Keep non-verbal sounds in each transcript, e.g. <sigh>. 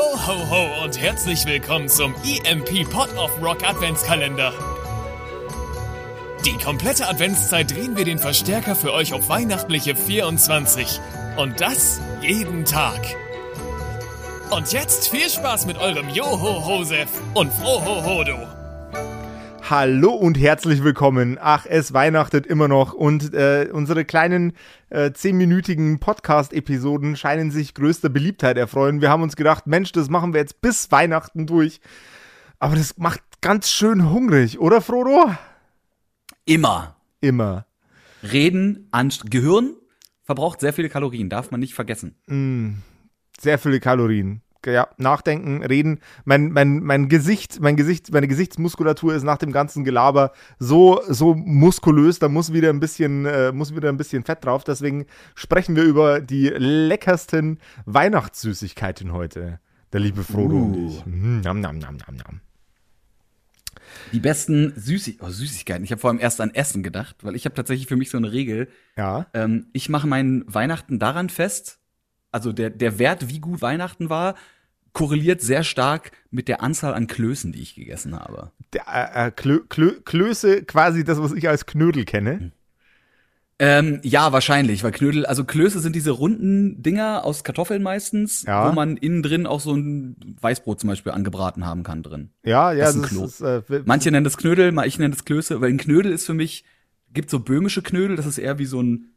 Ho, ho, ho und herzlich willkommen zum EMP Pot of Rock Adventskalender. Die komplette Adventszeit drehen wir den Verstärker für euch auf weihnachtliche 24. Und das jeden Tag. Und jetzt viel Spaß mit eurem Joho-Hosef und Froho-Hodo. Hallo und herzlich willkommen. Ach, es weihnachtet immer noch und äh, unsere kleinen äh, zehnminütigen Podcast-Episoden scheinen sich größter Beliebtheit erfreuen. Wir haben uns gedacht, Mensch, das machen wir jetzt bis Weihnachten durch. Aber das macht ganz schön hungrig, oder Frodo? Immer. Immer. Reden, Anst Gehirn verbraucht sehr viele Kalorien, darf man nicht vergessen. Mm, sehr viele Kalorien ja, nachdenken, reden. Mein, mein, mein Gesicht, mein Gesicht, meine Gesichtsmuskulatur ist nach dem ganzen Gelaber so, so muskulös, da muss wieder ein bisschen, äh, muss wieder ein bisschen Fett drauf. Deswegen sprechen wir über die leckersten Weihnachtssüßigkeiten heute. Der liebe Frodo uh. und ich. Mm, nam, nam, nam, nam, nam. Die besten Süßig oh, Süßigkeiten. Ich habe vor allem erst an Essen gedacht, weil ich habe tatsächlich für mich so eine Regel. Ja. Ähm, ich mache meinen Weihnachten daran fest, also der, der Wert, wie gut Weihnachten war, korreliert sehr stark mit der Anzahl an Klößen, die ich gegessen habe. Der, äh, äh Klö, Klö, Klöße, quasi das, was ich als Knödel kenne. Hm. Ähm, ja, wahrscheinlich, weil Knödel, also Klöße sind diese runden Dinger aus Kartoffeln meistens, ja. wo man innen drin auch so ein Weißbrot zum Beispiel angebraten haben kann drin. Ja, ja, das ist ein Klo. Ist, äh, Manche nennen das Knödel, ich nenne das Klöße, weil ein Knödel ist für mich, gibt so böhmische Knödel, das ist eher wie so ein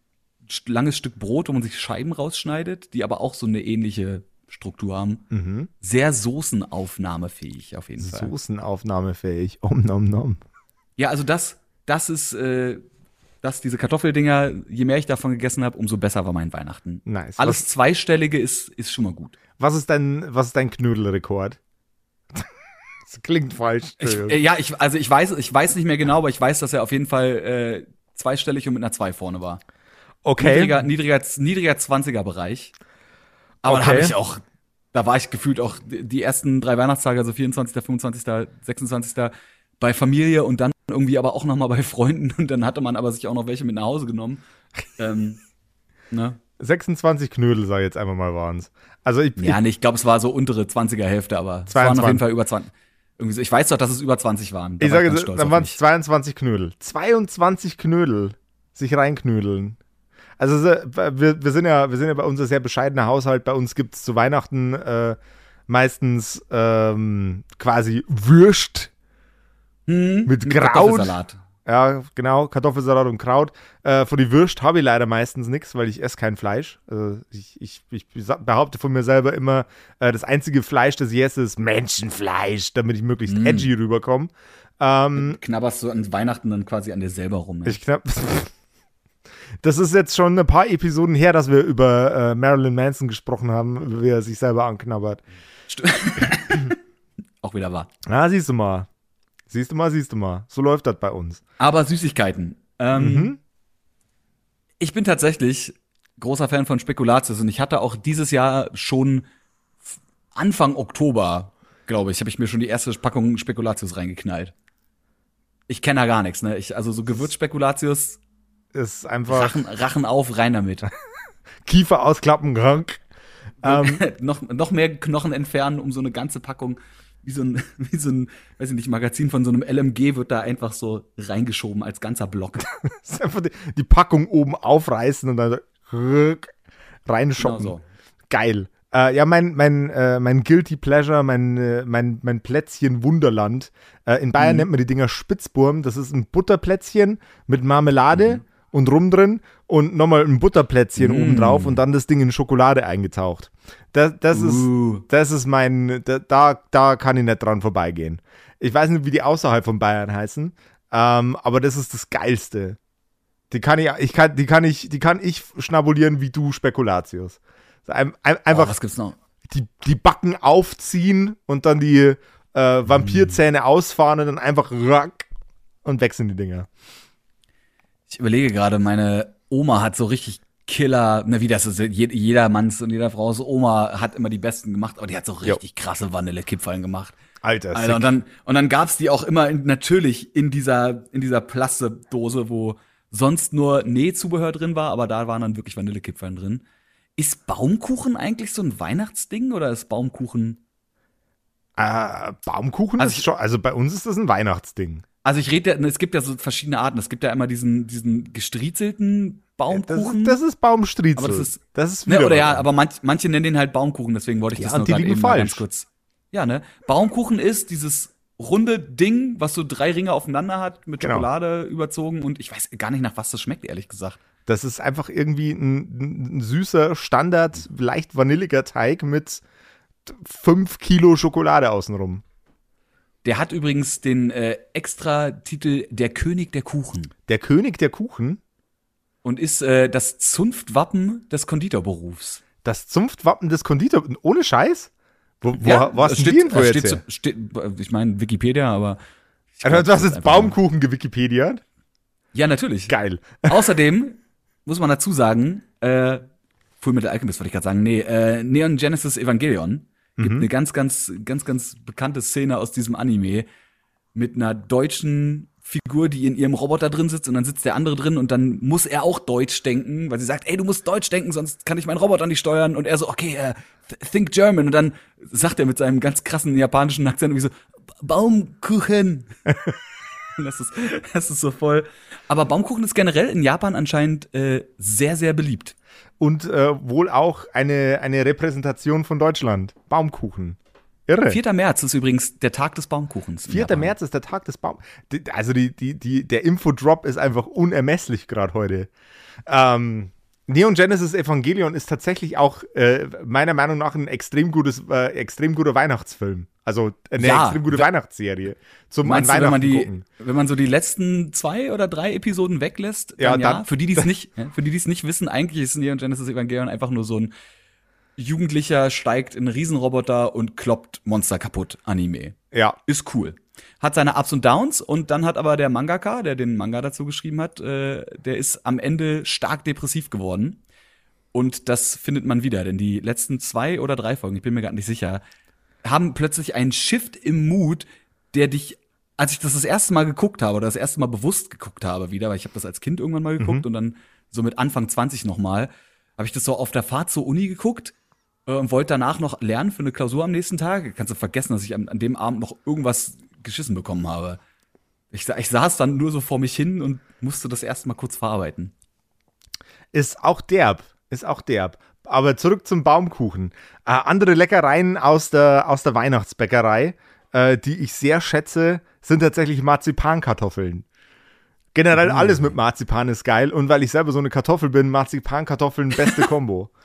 langes Stück Brot, wo man sich Scheiben rausschneidet, die aber auch so eine ähnliche Struktur haben. Mhm. Sehr soßenaufnahmefähig auf jeden Fall. Soßenaufnahmefähig. Om nom nom. Ja, also das, das ist, äh, das, diese Kartoffeldinger, je mehr ich davon gegessen habe, umso besser war mein Weihnachten. Nice. Alles was, Zweistellige ist, ist schon mal gut. Was ist dein, was ist dein Knödelrekord? <laughs> das klingt falsch. Ich, äh, ja, ich, also ich weiß, ich weiß nicht mehr genau, aber ich weiß, dass er auf jeden Fall äh, zweistellig und mit einer 2 vorne war. Okay. Niedriger, niedriger, niedriger 20er Bereich. Aber okay. da habe ich auch, da war ich gefühlt auch die ersten drei Weihnachtstage, also 24., 25., 26. bei Familie und dann irgendwie aber auch noch mal bei Freunden und dann hatte man aber sich auch noch welche mit nach Hause genommen. ähm, ne? 26 Knödel, ich jetzt einfach mal, waren's. Also ich, ja, nee, ich glaube, es war so untere 20er Hälfte, aber 22. es waren auf jeden Fall über 20. Irgendwie so, ich weiß doch, dass es über 20 waren. Da ich war sage, dann waren es 22 Knödel. 22 Knödel sich reinknödeln. Also wir, wir, sind ja, wir sind ja bei uns ein sehr bescheidener Haushalt. Bei uns gibt es zu Weihnachten äh, meistens ähm, quasi Würst hm, mit Kraut. Ja, genau, Kartoffelsalat und Kraut. Äh, von die Würst habe ich leider meistens nichts, weil ich esse kein Fleisch. Also ich, ich, ich, behaupte von mir selber immer, äh, das einzige Fleisch, das ich esse, ist Menschenfleisch, damit ich möglichst mm. edgy rüberkomme. Ähm, Knabberst du an Weihnachten dann quasi an dir selber rum. Ne? Ich knapp. <laughs> Das ist jetzt schon ein paar Episoden her, dass wir über äh, Marilyn Manson gesprochen haben, wie er sich selber anknabbert. <laughs> Auch wieder wahr. Ja, siehst du mal. Siehst du mal, siehst du mal. So läuft das bei uns. Aber Süßigkeiten. Ähm, mhm. Ich bin tatsächlich großer Fan von Spekulatius und ich hatte auch dieses Jahr schon Anfang Oktober, glaube ich, habe ich mir schon die erste Packung Spekulatius reingeknallt. Ich kenne da gar nichts, ne? Ich, also so Gewürzspekulatius ist einfach. Rachen, Rachen auf, rein damit. <laughs> Kiefer ausklappen, krank. Ähm, <laughs> noch, noch mehr Knochen entfernen, um so eine ganze Packung, wie so ein, <laughs> wie so ein, weiß ich nicht, Magazin von so einem LMG wird da einfach so reingeschoben als ganzer Block. ist einfach die, die, Packung oben aufreißen und dann reinschoppen. Genau so. Geil. Äh, ja, mein, mein, äh, mein Guilty Pleasure, mein, äh, mein, mein Plätzchen Wunderland. Äh, in Bayern mhm. nennt man die Dinger Spitzburm. Das ist ein Butterplätzchen mit Marmelade. Mhm und rum drin und nochmal ein Butterplätzchen mm. oben drauf und dann das Ding in Schokolade eingetaucht. Das, das, uh. ist, das ist mein, da, da kann ich nicht dran vorbeigehen. Ich weiß nicht, wie die außerhalb von Bayern heißen, ähm, aber das ist das Geilste. Die kann ich, ich kann, die kann ich, die kann ich schnabulieren wie du Spekulatius. Ein, ein, einfach oh, was gibt's noch? Die, die Backen aufziehen und dann die äh, Vampirzähne mm. ausfahren und dann einfach rack und wechseln die Dinger. Ich überlege gerade, meine Oma hat so richtig Killer, na wie das ist, jeder Manns und jeder Frau's Oma hat immer die besten gemacht, aber die hat so richtig jo. krasse Vanillekipferln gemacht. Alter, Alter und dann und dann gab's die auch immer in, natürlich in dieser in dieser Plastedose, wo sonst nur Nähzubehör drin war, aber da waren dann wirklich Vanillekipferln drin. Ist Baumkuchen eigentlich so ein Weihnachtsding oder ist Baumkuchen Äh, Baumkuchen also ist schon, also bei uns ist das ein Weihnachtsding. Also ich rede ja, es gibt ja so verschiedene Arten. Es gibt ja immer diesen, diesen gestriezelten Baumkuchen. Das ist, das ist Baumstriezel. Aber das ist, das ist ne, oder ja, aber manch, manche nennen den halt Baumkuchen, deswegen wollte ich ja, das nur gerade eben ganz kurz. Ja, ne? Baumkuchen ist dieses runde Ding, was so drei Ringe aufeinander hat, mit genau. Schokolade überzogen und ich weiß gar nicht, nach was das schmeckt, ehrlich gesagt. Das ist einfach irgendwie ein, ein süßer, Standard, leicht vanilliger Teig mit fünf Kilo Schokolade außenrum. Der hat übrigens den äh, extra Titel Der König der Kuchen. Der König der Kuchen? Und ist äh, das Zunftwappen des Konditorberufs. Das Zunftwappen des Konditor ohne Scheiß? Wo, wo, ja, wo hast du die Info jetzt steht, her? Steht, ich meine Wikipedia, aber also, du hast jetzt Baumkuchen gewikipediert? Ja, natürlich. Geil. <laughs> Außerdem muss man dazu sagen, äh, Fullmetal Alchemist wollte ich gerade sagen, nee, äh, Neon Genesis Evangelion gibt mhm. eine ganz, ganz, ganz, ganz bekannte Szene aus diesem Anime mit einer deutschen Figur, die in ihrem Roboter drin sitzt und dann sitzt der andere drin und dann muss er auch Deutsch denken, weil sie sagt, ey, du musst Deutsch denken, sonst kann ich meinen Roboter nicht steuern und er so, okay, uh, think German und dann sagt er mit seinem ganz krassen japanischen Akzent irgendwie so, Baumkuchen. <laughs> das ist, das ist so voll. Aber Baumkuchen ist generell in Japan anscheinend äh, sehr, sehr beliebt. Und äh, wohl auch eine, eine Repräsentation von Deutschland. Baumkuchen. Irre. 4. März ist übrigens der Tag des Baumkuchens. 4. März ist der Tag des Baum. Also die, die, die, der Infodrop ist einfach unermesslich gerade heute. Ähm, Neon Genesis Evangelion ist tatsächlich auch äh, meiner Meinung nach ein extrem gutes, äh, extrem guter Weihnachtsfilm. Also eine ja, extrem gute Weihnachtsserie zum an Weihnachten du, wenn man die, gucken. Wenn man so die letzten zwei oder drei Episoden weglässt, dann ja, ja. für die, die es nicht, <laughs> für die, die es nicht wissen, eigentlich ist Neon Genesis Evangelion einfach nur so ein Jugendlicher steigt in einen Riesenroboter und kloppt Monster kaputt. Anime. Ja. Ist cool. Hat seine Ups und Downs und dann hat aber der Mangaka, der den Manga dazu geschrieben hat, äh, der ist am Ende stark depressiv geworden. Und das findet man wieder, denn die letzten zwei oder drei Folgen, ich bin mir gar nicht sicher, haben plötzlich einen Shift im Mut, der dich, als ich das das erste Mal geguckt habe oder das erste Mal bewusst geguckt habe wieder, weil ich habe das als Kind irgendwann mal geguckt mhm. und dann so mit Anfang 20 noch mal, habe ich das so auf der Fahrt zur Uni geguckt äh, und wollte danach noch lernen für eine Klausur am nächsten Tag. Kannst du vergessen, dass ich an, an dem Abend noch irgendwas geschissen bekommen habe. Ich, ich saß dann nur so vor mich hin und musste das erstmal kurz verarbeiten. Ist auch derb. Ist auch derb. Aber zurück zum Baumkuchen. Äh, andere Leckereien aus der, aus der Weihnachtsbäckerei, äh, die ich sehr schätze, sind tatsächlich Marzipankartoffeln. Generell mm. alles mit Marzipan ist geil und weil ich selber so eine Kartoffel bin, Marzipankartoffeln beste Kombo. <laughs> <laughs>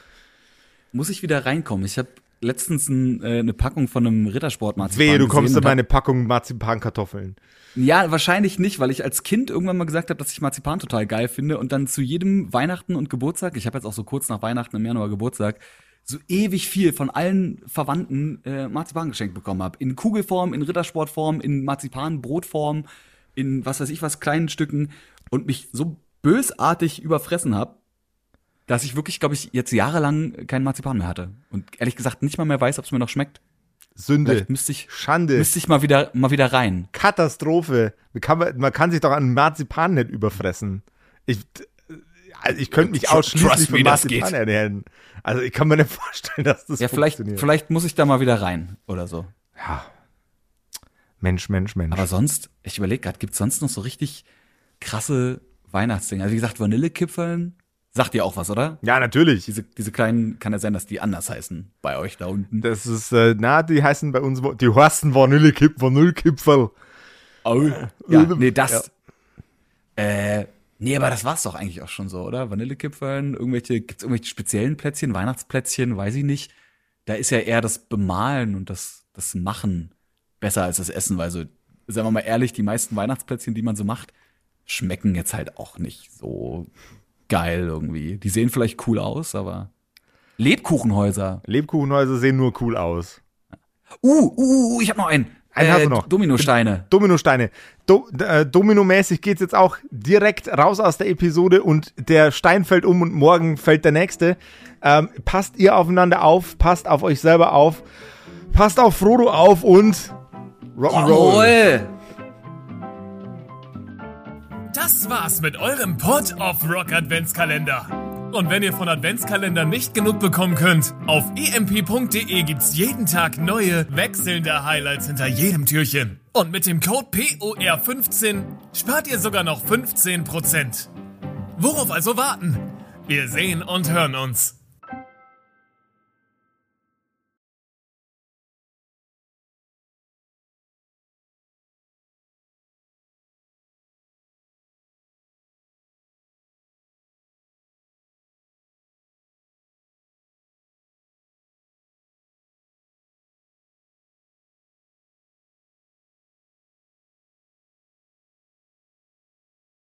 muss ich wieder reinkommen. Ich habe letztens ein, äh, eine Packung von einem Rittersport-Marzipan Wehe, du kommst in meine Packung Marzipankartoffeln. Ja, wahrscheinlich nicht, weil ich als Kind irgendwann mal gesagt habe, dass ich Marzipan total geil finde und dann zu jedem Weihnachten und Geburtstag, ich habe jetzt auch so kurz nach Weihnachten im Januar Geburtstag, so ewig viel von allen Verwandten äh, Marzipan geschenkt bekommen habe. In Kugelform, in Rittersportform, in Marzipan-Brotform, in was weiß ich was, kleinen Stücken und mich so bösartig überfressen habe, dass ich wirklich, glaube ich, jetzt jahrelang keinen Marzipan mehr hatte. Und ehrlich gesagt nicht mal mehr weiß, ob es mir noch schmeckt. Sünde. Vielleicht müsste ich, Schande. Müsste ich mal wieder, mal wieder rein. Katastrophe. Man kann, man kann sich doch an Marzipan nicht überfressen. Ich, also ich könnte mich ausschließlich von Marzipan ernähren. Also ich kann mir nicht vorstellen, dass das ja, vielleicht, vielleicht muss ich da mal wieder rein oder so. Ja. Mensch, Mensch, Mensch. Aber sonst, ich überlege gerade, gibt es sonst noch so richtig krasse Weihnachtsdinge? Also wie gesagt, Vanillekipfeln Sagt ihr auch was, oder? Ja, natürlich. Diese, diese kleinen, kann ja sein, dass die anders heißen bei euch da unten. Das ist, äh, na, die heißen bei uns, die heißen Vanillekip, Vanillekipferl. Oh, ja, nee, das. Ja. Äh, nee, aber das war's doch eigentlich auch schon so, oder? Vanillekipferln, irgendwelche, gibt's irgendwelche speziellen Plätzchen, Weihnachtsplätzchen, weiß ich nicht. Da ist ja eher das Bemalen und das, das Machen besser als das Essen, weil so, sagen wir mal ehrlich, die meisten Weihnachtsplätzchen, die man so macht, schmecken jetzt halt auch nicht so geil irgendwie. Die sehen vielleicht cool aus, aber Lebkuchenhäuser. Lebkuchenhäuser sehen nur cool aus. Uh, uh, uh ich hab noch einen. Einen äh, hast du noch. Dominosteine. Dominosteine. Do, äh, Dominomäßig geht's jetzt auch direkt raus aus der Episode und der Stein fällt um und morgen fällt der nächste. Ähm, passt ihr aufeinander auf, passt auf euch selber auf, passt auf Frodo auf und Rock'n'Roll. Das war's mit eurem Pod of Rock Adventskalender. Und wenn ihr von Adventskalender nicht genug bekommen könnt, auf emp.de gibt's jeden Tag neue, wechselnde Highlights hinter jedem Türchen. Und mit dem Code POR15 spart ihr sogar noch 15%. Worauf also warten? Wir sehen und hören uns.